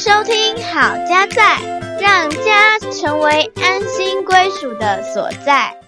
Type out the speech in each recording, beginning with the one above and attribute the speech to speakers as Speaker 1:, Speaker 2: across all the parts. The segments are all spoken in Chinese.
Speaker 1: 收听好家在，让家成为安心归属的所在。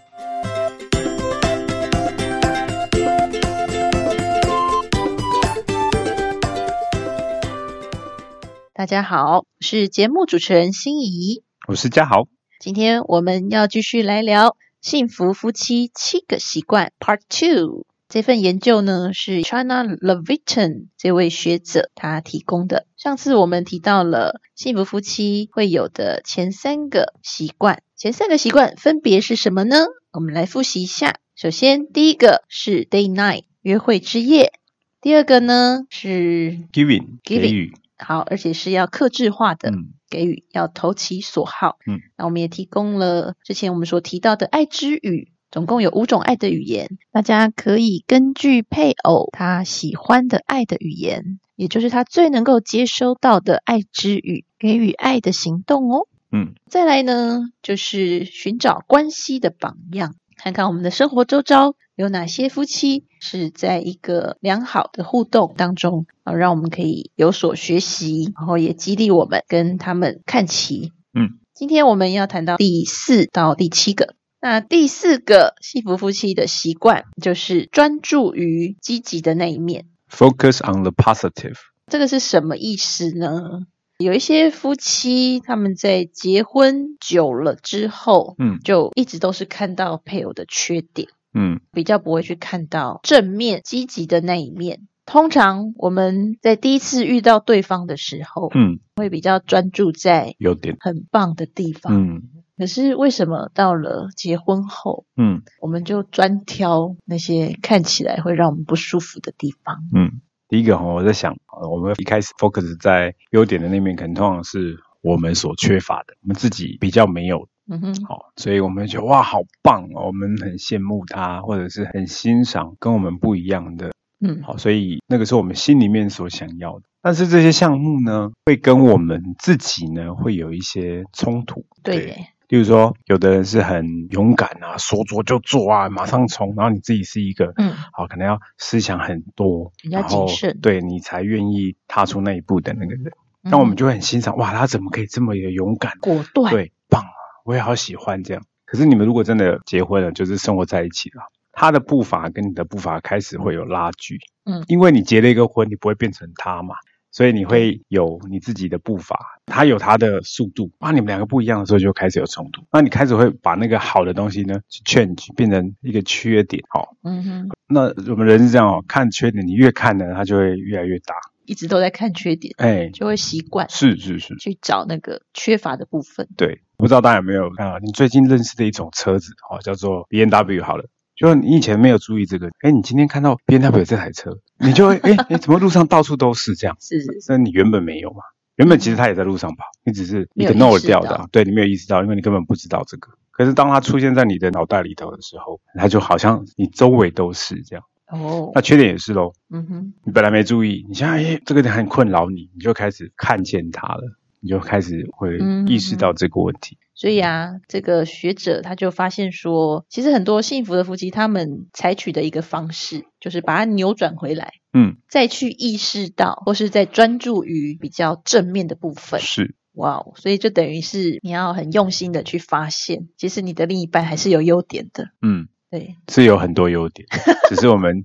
Speaker 2: 大家好，我是节目主持人心怡。
Speaker 3: 我是嘉豪，
Speaker 2: 今天我们要继续来聊幸福夫妻七个习惯 Part Two。这份研究呢是 China Levitan 这位学者他提供的。上次我们提到了幸福夫妻会有的前三个习惯，前三个习惯分别是什么呢？我们来复习一下。首先，第一个是 Day Night 约会之夜，第二个呢是
Speaker 3: Giving 给
Speaker 2: Giving
Speaker 3: 予，
Speaker 2: 好，而且是要克制化的。
Speaker 3: 嗯
Speaker 2: 给予要投其所好。
Speaker 3: 嗯，
Speaker 2: 那我们也提供了之前我们所提到的爱之语，总共有五种爱的语言，大家可以根据配偶他喜欢的爱的语言，也就是他最能够接收到的爱之语，给予爱的行动哦。
Speaker 3: 嗯，
Speaker 2: 再来呢，就是寻找关系的榜样，看看我们的生活周遭有哪些夫妻是在一个良好的互动当中啊，让我们可以有所学习，然后也激励我们跟他们看齐。
Speaker 3: 嗯，
Speaker 2: 今天我们要谈到第四到第七个。那第四个幸福夫妻的习惯就是专注于积极的那一面。
Speaker 3: ，Focus on the positive。
Speaker 2: 这个是什么意思呢？有一些夫妻他们在结婚久了之后，
Speaker 3: 嗯
Speaker 2: 就一直都是看到配偶的缺点，
Speaker 3: 嗯
Speaker 2: 比较不会去看到正面积极的那一面。通常我们在第一次遇到对方的时候，
Speaker 3: 嗯，
Speaker 2: 会比较专注在
Speaker 3: 优点。
Speaker 2: 很棒的地方。
Speaker 3: 嗯
Speaker 2: 可是为什么到了结婚后，
Speaker 3: 嗯
Speaker 2: 我们就专挑那些看起来会让我们不舒服的地方？
Speaker 3: 嗯。第一个哈，我在想，呃我们一开始 focus 在优点的那面，可能通常是我们所缺乏的，我们自己比较没有
Speaker 2: 嗯哼，
Speaker 3: 好，所以我们就觉得哇，好棒哦，我们很羡慕他，或者是很欣赏跟我们不一样的
Speaker 2: 嗯
Speaker 3: 好，所以那个是我们心里面所想要的。但是这些项目呢，会跟我们自己呢会有一些冲突。
Speaker 2: 对耶，
Speaker 3: 例如说，有的人是很勇敢啊，说做就做啊，马上冲，然后你自己是一个，
Speaker 2: 嗯
Speaker 3: 好，可能要思想很多，
Speaker 2: 比较
Speaker 3: 然后
Speaker 2: 谨慎
Speaker 3: 对你才愿意踏出那一步的那个人。
Speaker 2: 嗯
Speaker 3: 那我们就会很欣赏，哇，他怎么可以这么有勇敢？
Speaker 2: 果断，
Speaker 3: 对，棒啊！我也好喜欢这样。可是你们如果真的结婚了，就是生活在一起了，他的步伐跟你的步伐开始会有拉锯。
Speaker 2: 嗯
Speaker 3: 因为你结了一个婚，你不会变成他嘛，所以你会有你自己的步伐，他有他的速度，啊，你们两个不一样的时候就开始有冲突。那你开始会把那个好的东西呢去 change 变成一个缺点，哦。
Speaker 2: 嗯哼，
Speaker 3: 那我们人是这样哦，看缺点，你越看呢，它就会越来越大。
Speaker 2: 一直都在看缺点，
Speaker 3: 哎，
Speaker 2: 就会习惯
Speaker 3: 是是是，
Speaker 2: 去找那个缺乏的部分。
Speaker 3: 对，不知道大家有没有看到，你最近认识的一种车子，哦，叫做 B N W 好了。就你以前没有注意这个，哎，你今天看到 B N W 这台车，你就会，哎，哎，怎么路上到处都是这样？
Speaker 2: 是是是，
Speaker 3: 那你原本没有嘛？原本其实它也在路上跑，你只是
Speaker 2: 没有
Speaker 3: ignore
Speaker 2: 意识到
Speaker 3: 掉的啊，对你没有意识到，因为你根本不知道这个。可是当它出现在你的脑袋里头的时候，它就好像你周围都是这样。
Speaker 2: 哦
Speaker 3: 那，缺点也是喽，
Speaker 2: 嗯哼，
Speaker 3: 你本来没注意，你现在哎这个点很困扰你，你就开始看见它了，你就开始会
Speaker 2: 嗯
Speaker 3: 意识到这个问题。
Speaker 2: 所以啊，这个学者他就发现说，其实很多幸福的夫妻，他们采取的一个方式，就是把它扭转回来，
Speaker 3: 嗯，
Speaker 2: 再去意识到，或是在专注于比较正面的部分。
Speaker 3: 是，
Speaker 2: 哇哦，所以就等于是你要很用心的去发现，其实你的另一半还是有优点的。
Speaker 3: 嗯，
Speaker 2: 对，
Speaker 3: 是有很多优点，只是我们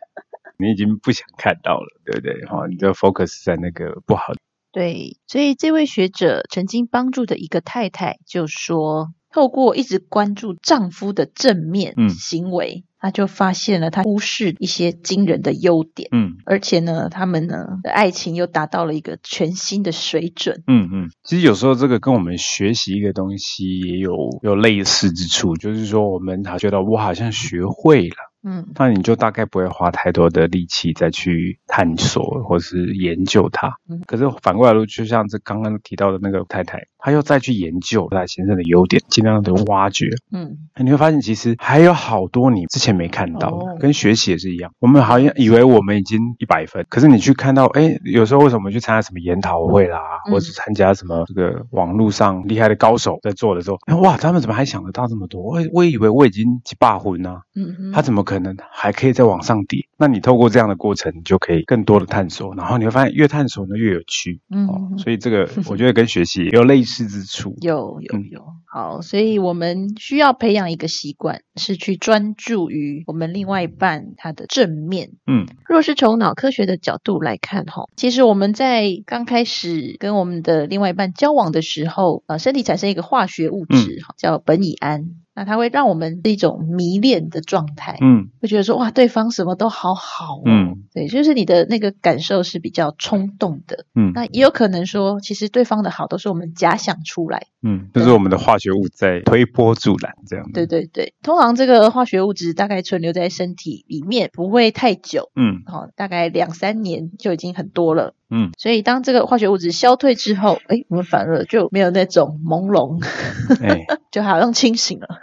Speaker 3: 你已经不想看到了，对不对？哈、你就 focus 在那个不好的。
Speaker 2: 对，所以这位学者曾经帮助的一个太太就说，透过一直关注丈夫的正面
Speaker 3: 嗯
Speaker 2: 行为，她就发现了他忽视一些惊人的优点，
Speaker 3: 嗯
Speaker 2: 而且呢，他们呢的爱情又达到了一个全新的水准。
Speaker 3: 嗯嗯，其实有时候这个跟我们学习一个东西也有有类似之处，就是说我们好觉得我好像学会了。
Speaker 2: 嗯
Speaker 3: 那你就大概不会花太多的力气再去探索或是研究它。
Speaker 2: 嗯
Speaker 3: 可是反过来说，就像这刚刚提到的那个太太，他又再去研究他先生的优点，尽量的挖掘。
Speaker 2: 嗯，
Speaker 3: 你会发现其实还有好多你之前没看到的，
Speaker 2: 哦
Speaker 3: 跟学习也是一样。我们好像以为我们已经一百分，可是你去看到，哎，有时候为什么去参加什么研讨会啦，
Speaker 2: 嗯
Speaker 3: 或者参加什么这个网络上厉害的高手在做的时候，哎哇，他们怎么还想得到这么多？我我以为我已经几霸婚呢、
Speaker 2: 嗯哼，
Speaker 3: 他怎么可能还可以再往上叠？那你透过这样的过程，你就可以更多的探索，然后你会发现越探索呢越有趣。哦
Speaker 2: 嗯哦，
Speaker 3: 所以这个我觉得跟学习也有类似之处。
Speaker 2: 有有
Speaker 3: 嗯。
Speaker 2: 有，好，所以我们需要培养一个习惯，是去专注于我们另外一半他的正面。
Speaker 3: 嗯，
Speaker 2: 若是从脑科学的角度来看，哈，其实我们在刚开始跟我们的另外一半交往的时候，呃，身体产生一个化学物质，哈、叫苯乙胺，那它会让我们是一种迷恋的状态。
Speaker 3: 嗯
Speaker 2: 会觉得说哇，对方什么都好好哦，
Speaker 3: 嗯
Speaker 2: 对，就是你的那个感受是比较冲动的。
Speaker 3: 嗯
Speaker 2: 那也有可能说，其实对方的好都是我们假想出来。
Speaker 3: 嗯，就是我们的化学物在推波助澜这样。
Speaker 2: 对，对对，通常这个化学物质大概存留在身体里面不会太久，
Speaker 3: 嗯
Speaker 2: 哦，大概两三年就已经很多了。
Speaker 3: 嗯，
Speaker 2: 所以当这个化学物质消退之后，哎，我们反而就没有那种朦胧，
Speaker 3: 哎
Speaker 2: 就好像清醒了。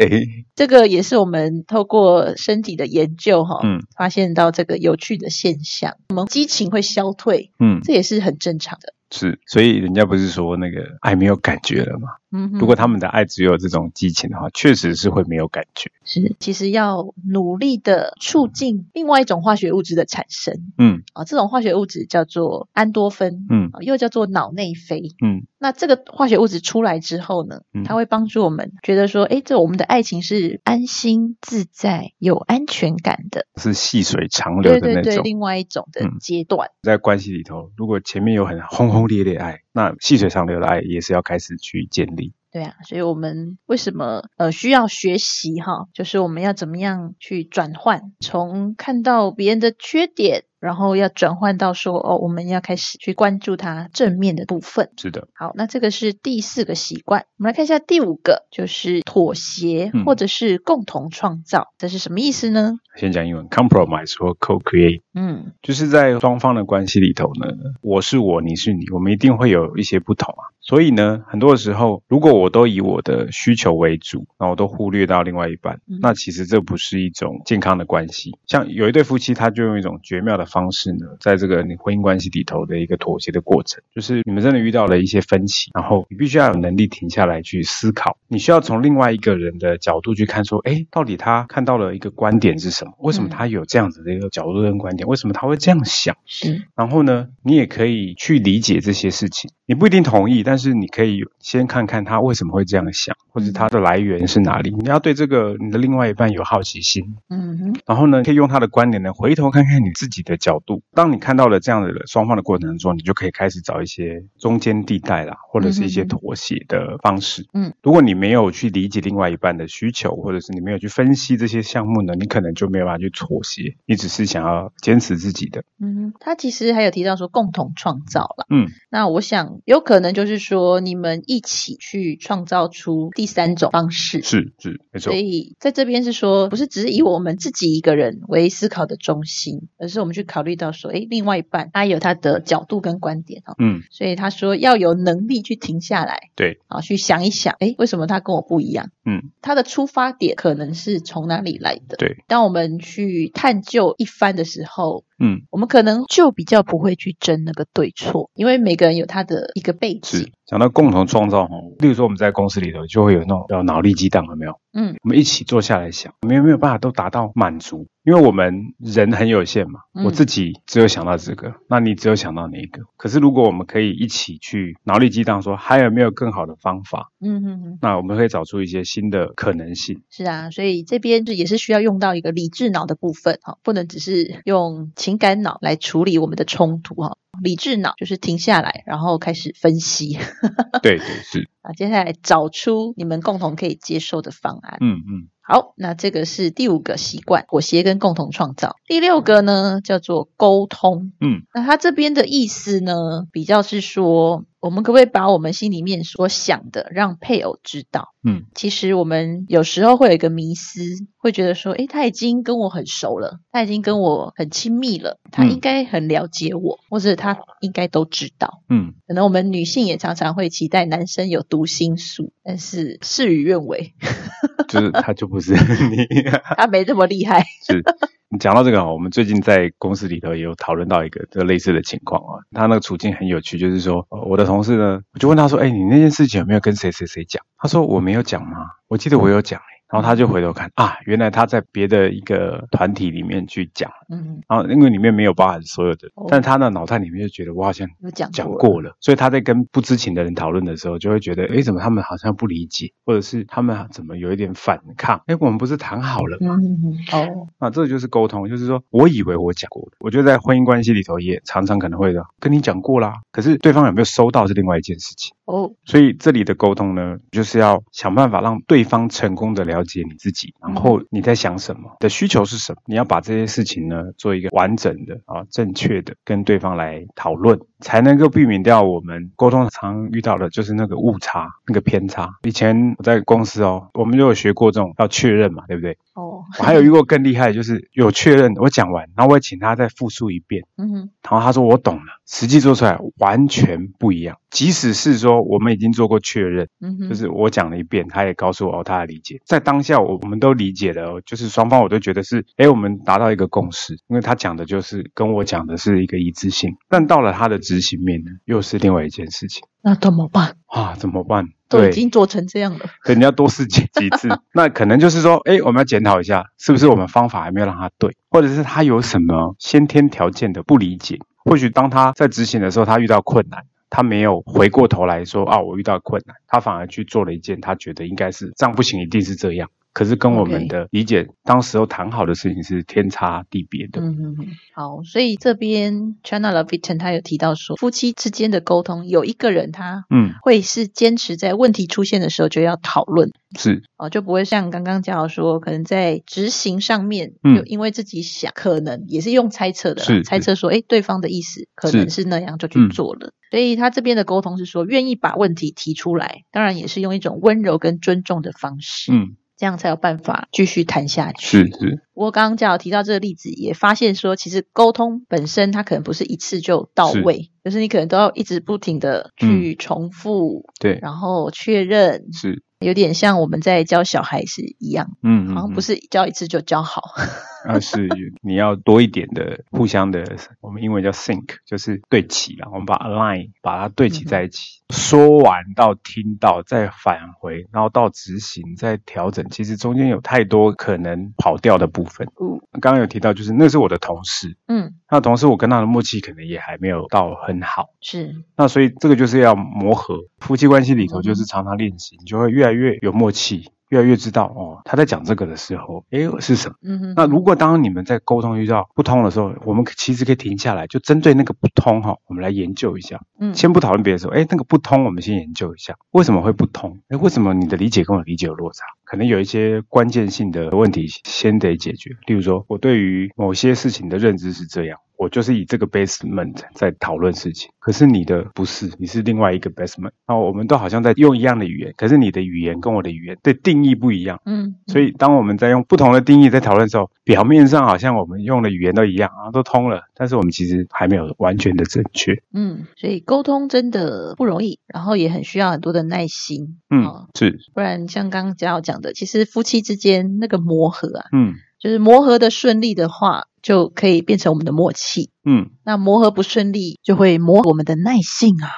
Speaker 3: 哎，
Speaker 2: 这个也是我们透过身体的研究哈、
Speaker 3: 嗯
Speaker 2: 发现到这个有趣的现象，我们激情会消退，
Speaker 3: 嗯，
Speaker 2: 这也是很正常的。
Speaker 3: 是，所以人家不是说那个爱没有感觉了吗？
Speaker 2: 嗯，
Speaker 3: 如果他们的爱只有这种激情的话，确实是会没有感觉。
Speaker 2: 是其实要努力的促进另外一种化学物质的产生
Speaker 3: 嗯
Speaker 2: 啊，这种化学物质叫做安多芬，
Speaker 3: 嗯
Speaker 2: 啊又叫做脑内啡。
Speaker 3: 嗯
Speaker 2: 那这个化学物质出来之后呢
Speaker 3: 嗯，
Speaker 2: 它会帮助我们觉得说，哎，这我们的爱情是安心自在、有安全感的。
Speaker 3: 是细水长流
Speaker 2: 对对对，
Speaker 3: 的那种。
Speaker 2: 另外一种的
Speaker 3: 嗯
Speaker 2: 阶段。
Speaker 3: 在关系里头，如果前面有很轰轰烈烈爱，那细水长流的爱也是要开始去建立。
Speaker 2: 对啊，所以我们为什么呃需要学习哈？就是我们要怎么样去转换，从看到别人的缺点，然后要转换到说哦，我们要开始去关注他正面的部分。
Speaker 3: 是的，
Speaker 2: 好，那这个是第四个习惯，我们来看一下第五个，就是妥协
Speaker 3: 嗯
Speaker 2: 或者是共同创造，这是什么意思呢？
Speaker 3: 先讲英文，compromise 或 co-create。
Speaker 2: 嗯
Speaker 3: 就是在双方的关系里头呢，我是我，你是你，我们一定会有一些不同啊。所以呢，很多的时候，如果我都以我的需求为主，那我都忽略到另外一半，
Speaker 2: 嗯
Speaker 3: 那其实这不是一种健康的关系。像有一对夫妻，他就用一种绝妙的方式呢，在这个你婚姻关系里头的一个妥协的过程，就是你们真的遇到了一些分歧，然后你必须要有能力停下来去思考，你需要从另外一个人的角度去看，说，哎，到底他看到了一个观点是什么？为什么
Speaker 2: 嗯
Speaker 3: 他有这样子的一个角度跟观点？为什么他会这样想？
Speaker 2: 是
Speaker 3: 然后呢，你也可以去理解这些事情，你不一定同意，但是你可以先看看他为什么会这样想，或者他的来源是哪里。你要对这个你的另外一半有好奇心，
Speaker 2: 嗯哼
Speaker 3: 然后呢，可以用他的观点呢，回头看看你自己的角度。当你看到了这样的双方的过程中，你就可以开始找一些中间地带啦，或者是一些妥协的方式。
Speaker 2: 嗯，
Speaker 3: 如果你没有去理解另外一半的需求，或者是你没有去分析这些项目呢，你可能就没有办法去妥协，你只是想要坚持自己的。
Speaker 2: 嗯，他其实还有提到说共同创造了。
Speaker 3: 嗯，
Speaker 2: 那我想有可能就是说你们一起去创造出第三种方式。
Speaker 3: 是是没错
Speaker 2: 所。以在这边是说，不是只是以我们自己一个人为思考的中心，而是我们去考虑到说，哎，另外一半他有他的角度跟观点哈。
Speaker 3: 嗯，
Speaker 2: 所以他说要有能力去停下来，
Speaker 3: 对，
Speaker 2: 啊，去想一想，哎，为什么他跟我不一样？
Speaker 3: 嗯，
Speaker 2: 他的出发点可能是从哪里来的？
Speaker 3: 对，
Speaker 2: 当我们去探究一番的时候，hole.
Speaker 3: 嗯，
Speaker 2: 我们可能就比较不会去争那个对错，因为每个人有他的一个背
Speaker 3: 是
Speaker 2: 景。
Speaker 3: 讲到共同创造哈，例如说我们在公司里头就会有那种叫脑力激荡，有没有？
Speaker 2: 嗯，
Speaker 3: 我们一起坐下来想，我们有没有办法都达到满足？因为我们人很有限嘛，
Speaker 2: 嗯
Speaker 3: 我自己只有想到这个，那你只有想到那一个。可是如果我们可以一起去脑力激荡，说还有没有更好的方法，
Speaker 2: 嗯嗯嗯，
Speaker 3: 那我们可以找出一些新的可能性。
Speaker 2: 是啊，所以这边就也是需要用到一个理智脑的部分哈，不能只是用情感脑来处理我们的冲突哈。理智脑就是停下来，然后开始分析
Speaker 3: 对对是，
Speaker 2: 啊，接下来找出你们共同可以接受的方案。
Speaker 3: 嗯嗯
Speaker 2: 好，那这个是第五个习惯，妥协跟共同创造。第六个呢，叫做沟通。
Speaker 3: 嗯，
Speaker 2: 那他这边的意思呢，比较是说，我们可不可以把我们心里面所想的让配偶知道？
Speaker 3: 嗯，
Speaker 2: 其实我们有时候会有一个迷思，会觉得说，诶，他已经跟我很熟了，他已经跟我很亲密了，他
Speaker 3: 嗯
Speaker 2: 应该很了解我，或者他应该都知道。
Speaker 3: 嗯，
Speaker 2: 可能我们女性也常常会期待男生有读心术，但是事与愿违，
Speaker 3: 就是他就不是 你。
Speaker 2: 他没这么厉害。
Speaker 3: 是你讲到这个啊，我们最近在公司里头也有讨论到一个这个类似的情况啊。他那个处境很有趣，就是说，我的同事呢，我就问他说：“哎，你那件事情有没有跟谁谁谁讲？”他说：“我没有讲吗？我记得我有讲。”欸然后他就回头看啊，原来他在别的一个团体里面去讲，
Speaker 2: 嗯，
Speaker 3: 然后因为里面没有包含所有的
Speaker 2: 哦，
Speaker 3: 但他的脑袋里面就觉得我好像
Speaker 2: 有讲
Speaker 3: 讲
Speaker 2: 过
Speaker 3: 过了，所以他在跟不知情的人讨论的时候，就会觉得，哎，怎么他们好像不理解，或者是他们怎么有一点反抗？哎，我们不是谈好了吗？
Speaker 2: 嗯，哦，
Speaker 3: 啊，这就是沟通，就是说我以为我讲过了，我觉得在婚姻关系里头也常常可能会的跟你讲过啦，可是对方有没有收到是另外一件事情。
Speaker 2: 哦，
Speaker 3: 所以这里的沟通呢，就是要想办法让对方成功的了解你自己，然后你在想什么，的需求是什么，你要把这些事情呢做一个完整的啊正确的跟对方来讨论，才能够避免掉我们沟通常遇到的就是那个误差、那个偏差。以前我在公司哦，我们就有学过这种要确认嘛，对不对？
Speaker 2: 哦，
Speaker 3: 我还有遇过更厉害的，就是有确认，我讲完，然后我也请他再复述一遍，
Speaker 2: 嗯，
Speaker 3: 然后他说我懂了，实际做出来完全不一样。即使是说我们已经做过确认，
Speaker 2: 嗯哼，
Speaker 3: 就是我讲了一遍，他也告诉我哦，他的理解，在当下我我们都理解了哦，就是双方我都觉得是，哎，我们达到一个共识，因为他讲的就是跟我讲的是一个一致性，但到了他的执行面呢，又是另外一件事情
Speaker 2: 那怎么办？
Speaker 3: 啊，怎么办？
Speaker 2: 都已，经做成这样了，
Speaker 3: 对，你要多试几 几次，那可能就是说，哎，我们要检讨一下，是不是我们方法还没有让他对，或者是他有什么先天条件的不理解，或许当他在执行的时候，他遇到困难。他没有回过头来说啊，我遇到困难，他反而去做了一件他觉得应该是这样不行，一定是这样。可是跟我们的理解当时候谈好的事情是天差地别的。
Speaker 2: 嗯嗯嗯，好，所以这边 China Leviton 他有提到说，夫妻之间的沟通，有一个人他
Speaker 3: 嗯，
Speaker 2: 会是坚持在问题出现的时候就要讨论。
Speaker 3: 是，
Speaker 2: 哦，就不会像刚刚讲到说，可能在执行上面，
Speaker 3: 嗯。
Speaker 2: 就因为自己想，可能也是用猜测的，
Speaker 3: 是
Speaker 2: 猜测说，哎，对方的意思可能是那样，就去
Speaker 3: 嗯
Speaker 2: 做了。所以他这边的沟通是说，愿意把问题提出来，当然也是用一种温柔跟尊重的方式，
Speaker 3: 嗯，
Speaker 2: 这样才有办法继续谈下去。
Speaker 3: 是是，
Speaker 2: 不过刚刚嘉豪提到这个例子，也发现说，其实沟通本身它可能不是一次就到位，就是你可能都要一直不停的去重复，
Speaker 3: 对，
Speaker 2: 然后确认，
Speaker 3: 是，
Speaker 2: 有点像我们在教小孩是一样，
Speaker 3: 嗯，
Speaker 2: 好像不，
Speaker 3: 是
Speaker 2: 教一次就教好。
Speaker 3: 而是你要多一点的互相的，我们英文叫 sync，就是对齐了。我们把 align 把它对齐在一起，说完到听到再返回，然后到执行再调整，其实中间有太多可能跑掉的部分。
Speaker 2: 嗯
Speaker 3: 刚刚有提到，就是那是我的同事，
Speaker 2: 嗯，
Speaker 3: 那同事我跟他的默契可能也还没有到很好。
Speaker 2: 是，
Speaker 3: 那所以这个就是要磨合，夫妻关系里头就是常常练习，你就会越来越有默契，越来越知道哦，他在讲这个的时候，诶是什么。
Speaker 2: 嗯哼，
Speaker 3: 那如果当你们在沟通遇到不通的时候，我们其实可以停下来，就针对那个不通哈，我们来研究一下。
Speaker 2: 嗯
Speaker 3: 先不讨论别的时候，哎，那个不通，我们先研究一下为什么会不通？哎，为什么你的理解跟我理解有落差？可能有一些关键性的问题先得解决。例如说，我对于某些事情的认知是这样，我就是以这个 basement 在讨论事情，可是你的不是，你是另外一个 basement。那我们都好像在用一样的语言，可是你的语言跟我的语言的定义不一样。
Speaker 2: 嗯，
Speaker 3: 所以，当我们在用不同的定义在讨论的时候，表面上好像我们用的语言都一样啊，都通了，但是我们其实还没有完全的正确。
Speaker 2: 嗯，所以沟通真的不容易，然后也很需要很多的耐心，
Speaker 3: 嗯
Speaker 2: 哦，
Speaker 3: 是，
Speaker 2: 不然像刚刚嘉豪讲的，其实夫妻之间那个磨合啊，
Speaker 3: 嗯
Speaker 2: 就是磨合的顺利的话，就可以变成我们的默契。
Speaker 3: 嗯
Speaker 2: 那磨合不顺利，就会磨我们的耐性啊。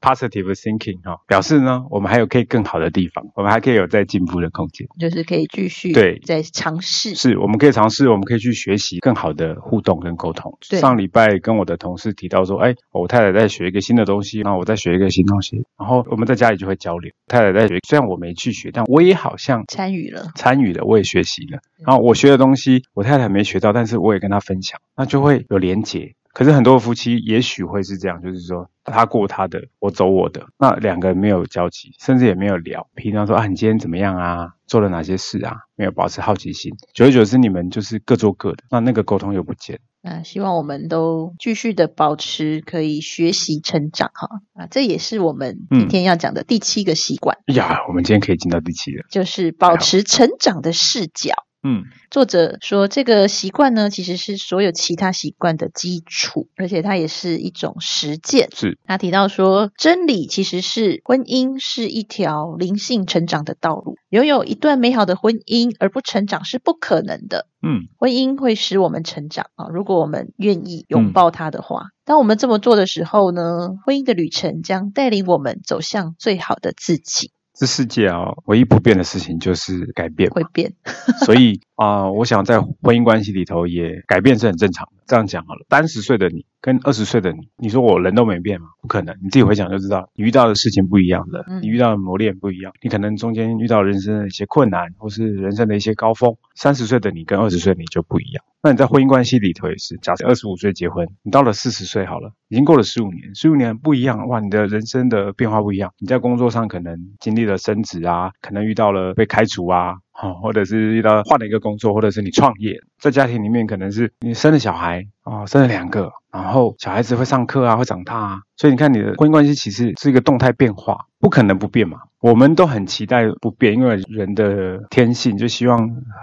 Speaker 3: ，positive thinking 哈、表示呢，我们还有可以更好的地方，我们还可以有再进步的空间。
Speaker 2: 就是可以继续
Speaker 3: 对
Speaker 2: 再尝试。
Speaker 3: 是，我们可以尝试，我们可以去学习更好的互动跟沟通。上礼拜跟我的同事提到说，哎，我太太在学一个新的东西，然后我在学一个新东西，然后我们在家里就会交流。太太在学，虽然我没去学，但我也好像
Speaker 2: 参与了，
Speaker 3: 参与了，我也学习了。然后我学的东西，我太太没学到，但是我也跟她分享，那就会有连结。可是很多夫妻也许会是这样，就是说他过他的，我走我的，那两个人没有交集，甚至也没有聊。平常说啊，你今天怎么样啊？做了哪些事啊？没有保持好奇心，久而久之你们就是各做各的，那那个沟通又不见。
Speaker 2: 那希望我们都继续的保持可以学习成长哈啊，这也是我们今天要讲的第七个习惯，
Speaker 3: 哎呀，我们今天可以进到第七了。
Speaker 2: 就是保持成长的视角。
Speaker 3: 嗯，
Speaker 2: 作者说，这个习惯呢，其实是所有其他习惯的基础，而且它也是一种实践。
Speaker 3: 是
Speaker 2: 他提到说，真理其实是婚姻是一条灵性成长的道路，拥有一段美好的婚姻而不成长是不可能的。
Speaker 3: 嗯
Speaker 2: 婚姻会使我们成长啊，如果我们愿意拥抱它的话。当我们这么做的时候呢，婚姻的旅程将带领我们走向最好的自己，
Speaker 3: 这世界啊，唯一不变的事情就是改变。
Speaker 2: 会变。
Speaker 3: 所以啊、我想在婚姻关系里头也改变是很正常的。这样讲好了，三十岁的你跟二十岁的你，你说我人都没变吗？不可能，你自己回想就知道，你遇到的事情不一样的，
Speaker 2: 嗯
Speaker 3: 你遇到的磨练不一样，你可能中间遇到人生的一些困难，或是人生的一些高峰。三十岁的你跟二十岁的你就不一样。那你在婚姻关系里头也是，假设二十五岁结婚，你到了四十岁好了，已经过了十五年，十五年不一样，哇，你的人生的变化不一样。你在工作上可能经历了升职啊，可能遇到了被开除啊，哦，或者是遇到换了一个工作，或者是你创业，在家庭里面可能是你生了小孩啊、哦，生了两个，然后小孩子会上课啊，会长大啊，所以你看你的婚姻关系其实是一个动态变化，不可能不变嘛。我们都很期待不变，因为人的天性就希望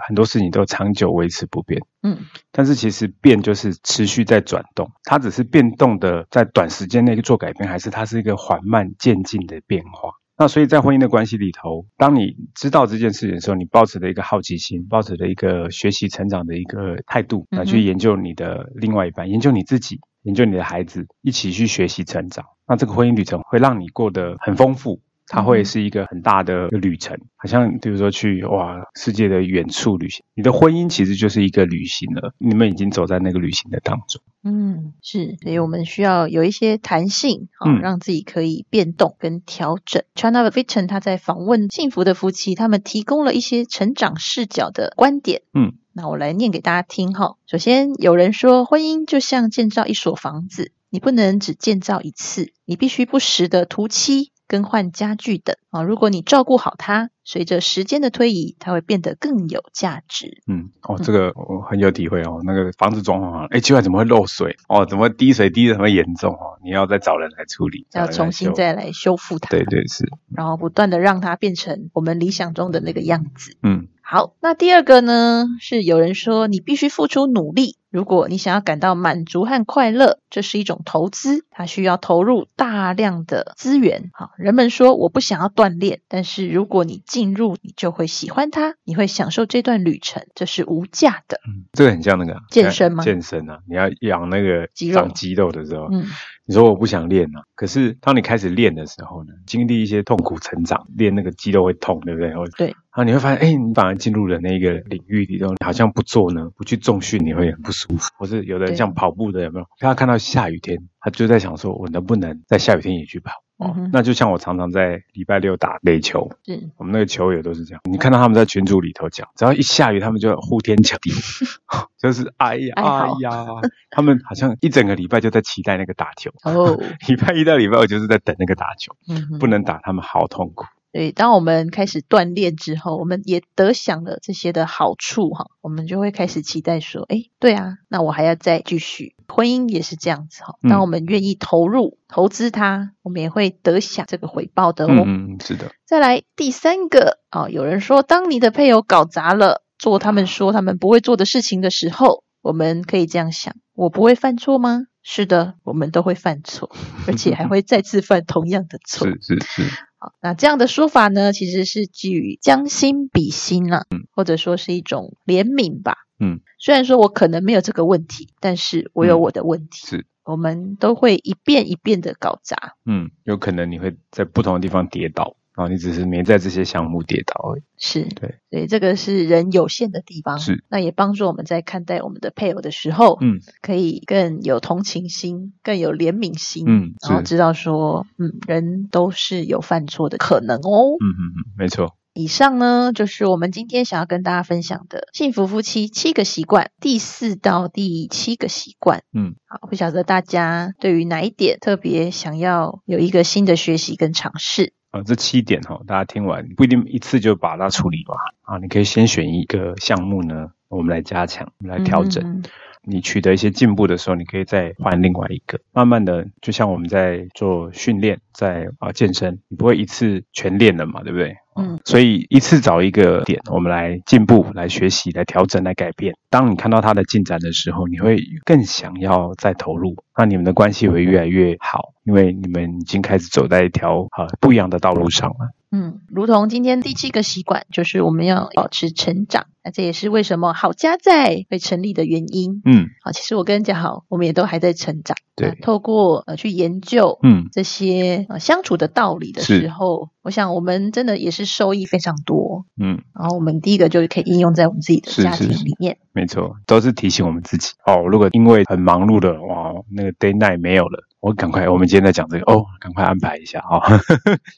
Speaker 3: 很多事情都长久维持不变。
Speaker 2: 嗯，
Speaker 3: 但是其实变就是持续在转动，它只是变动的在短时间内做改变，还是它是一个缓慢渐进的变化？那所以在婚姻的关系里头，当你知道这件事情的时候，你抱持的一个好奇心，抱持的一个学习成长的一个态度，来去研究你的另外一半，研究你自己，研究你的孩子，一起去学习成长。那这个婚姻旅程会让你过得很丰富，它会是一个很大的旅程，好像比如说去哇世界的远处旅行，你的婚姻其实就是一个旅行了，你们已经走在那个旅行的当中。
Speaker 2: 嗯，是，所以我们需要有一些弹性，啊、
Speaker 3: 嗯
Speaker 2: 让自己可以变动跟调整。China Viton 他在访问幸福的夫妻，他们提供了一些成长视角的观点。
Speaker 3: 嗯，
Speaker 2: 那我来念给大家听哈。首先，有人说，婚姻就像建造一所房子，你不能只建造一次，你必须不时的涂漆、更换家具等啊。如果你照顾好它，随着时间的推移，它会变得更有价值。
Speaker 3: 嗯，哦，这个我很有体会哦。那个房子装潢哎，奇怪，怎么会漏水？哦，怎么滴水滴的这么严重哦？你要再找人来处理，
Speaker 2: 要重新再来修复它。
Speaker 3: 对对是，
Speaker 2: 然后不断的让它变成我们理想中的那个样子。
Speaker 3: 嗯
Speaker 2: 好，那第二个呢，是有人说你必须付出努力，如果你想要感到满足和快乐，这是一种投资，它需要投入大量的资源。好，人们说我不想要锻炼，但是如果你进入，你就会喜欢它，你会享受这段旅程，这是无价的。
Speaker 3: 嗯，这个很像那个
Speaker 2: 健身吗
Speaker 3: 健身啊，你要养那个
Speaker 2: 肌肉
Speaker 3: 长肌肉的时候，
Speaker 2: 嗯
Speaker 3: 你说我不想练啊，可是当你开始练的时候呢，经历一些痛苦成长，练那个肌肉会痛，对不对？或
Speaker 2: 对
Speaker 3: 然后你会发现，哎，你反而进入了那个领域里头，你好像不做呢，不去重训，你会很不舒服。或是有的人像跑步的，有没有？他看到下雨天，他就在想说，我能不能在下雨天也去跑？哦，
Speaker 2: 嗯
Speaker 3: 那就像我常常在礼拜六打垒球，
Speaker 2: 是
Speaker 3: 我们那个球友都是这样。你看到他们在群组里头讲，只要一下雨，他们就呼天抢地 就是哎呀
Speaker 2: 哀
Speaker 3: 哎呀，他们好像一整个礼拜就在期待那个打球。
Speaker 2: 哦，
Speaker 3: 礼拜一到礼拜二就是在等那个打球，
Speaker 2: 嗯
Speaker 3: 不能打，他们好痛苦。
Speaker 2: 对，当我们开始锻炼之后，我们也得享了这些的好处哈，我们就会开始期待说，哎，对啊，那我还要再继续。婚姻也是这样子哈，
Speaker 3: 嗯
Speaker 2: 当我们愿意投入、投资它，我们也会得享这个回报的哦。
Speaker 3: 嗯嗯，是的，
Speaker 2: 再来第三个哦，有人说，当你的配偶搞砸了，做他们说他们不会做的事情的时候，我们可以这样想：我不会犯错吗？是的，我们都会犯错，而且还会再次犯同样的错。
Speaker 3: 是是是，
Speaker 2: 好，那这样的说法呢，其实是基于将心比心啦、或者说是一种怜悯吧。
Speaker 3: 嗯，
Speaker 2: 虽然说我可能没有这个问题，但是我有我的问题。
Speaker 3: 是，
Speaker 2: 我们都会一遍一遍的搞砸。
Speaker 3: 嗯，有可能你会在不同的地方跌倒，然后你只是没在这些项目跌倒而已。
Speaker 2: 是
Speaker 3: 对，
Speaker 2: 所以这个是人有限的地方。
Speaker 3: 是，
Speaker 2: 那也帮助我们在看待我们的配偶的时候，
Speaker 3: 嗯
Speaker 2: 可以更有同情心，更有怜悯心。
Speaker 3: 嗯
Speaker 2: 然后知道说，嗯，人都是有犯错的可能哦。
Speaker 3: 嗯嗯嗯，没错。
Speaker 2: 以上呢，就是我们今天想要跟大家分享的幸福夫妻七个习惯，第四到第七个习惯。
Speaker 3: 嗯，
Speaker 2: 好，不晓得大家对于哪一点特别想要有一个新的学习跟尝试？
Speaker 3: 啊，这七点哈、大家听完不一定一次就把它处理完啊，你可以先选一个项目呢，我们来加强，我们来调整。
Speaker 2: 嗯
Speaker 3: 你取得一些进步的时候，你可以再换另外一个。慢慢的，就像我们在做训练，在啊健身，你不会一次全练了嘛，对不对？
Speaker 2: 嗯，
Speaker 3: 所以一次找一个点，我们来进步、来学习、来调整、来改变。当你看到它的进展的时候，你会更想要再投入，那你们的关系会越来越好，因为你们已经开始走在一条啊不一样的道路上了。
Speaker 2: 嗯，如同今天第七个习惯，就是我们要保持成长。那这也是为什么好家在会成立的原因。
Speaker 3: 嗯
Speaker 2: 好，其实我跟嘉豪，我们也都还在成长。
Speaker 3: 对
Speaker 2: 透过呃去研究
Speaker 3: 嗯，
Speaker 2: 这些呃相处的道理的时候，我想我们真的也是受益非常多。
Speaker 3: 嗯，
Speaker 2: 然后我们第一个就是可以应用在我们自己的家
Speaker 3: 是是是
Speaker 2: 庭里面。
Speaker 3: 没错，都是提醒我们自己哦。如果因为很忙碌的哇，那个 day night 没有了，我赶快，我们今天在讲这个哦，赶快安排一下哦。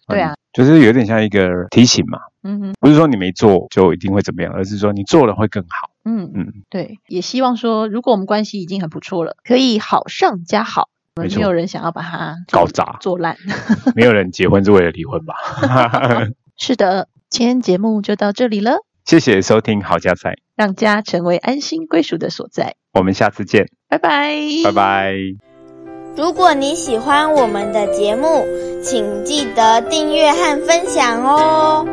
Speaker 2: 对啊，
Speaker 3: 就是有点像一个提醒嘛，
Speaker 2: 嗯哼，
Speaker 3: 不是说你没做就一定会怎么样，而是说你做了会更好。
Speaker 2: 嗯
Speaker 3: 嗯，
Speaker 2: 对，也希望说，如果我们关系已经很不错了，可以好上加好。
Speaker 3: 没错
Speaker 2: 没有人想要把它
Speaker 3: 搞砸
Speaker 2: 做烂。
Speaker 3: 没有人结婚是为了离婚吧？
Speaker 2: 是的，今天节目就到这里了，
Speaker 3: 谢谢收听好家菜，
Speaker 2: 让家成为安心归属的所在。
Speaker 3: 我们下次见，
Speaker 2: 拜拜，
Speaker 3: 拜。拜。
Speaker 1: 如果你喜欢我们的节目，请记得订阅和分享哦。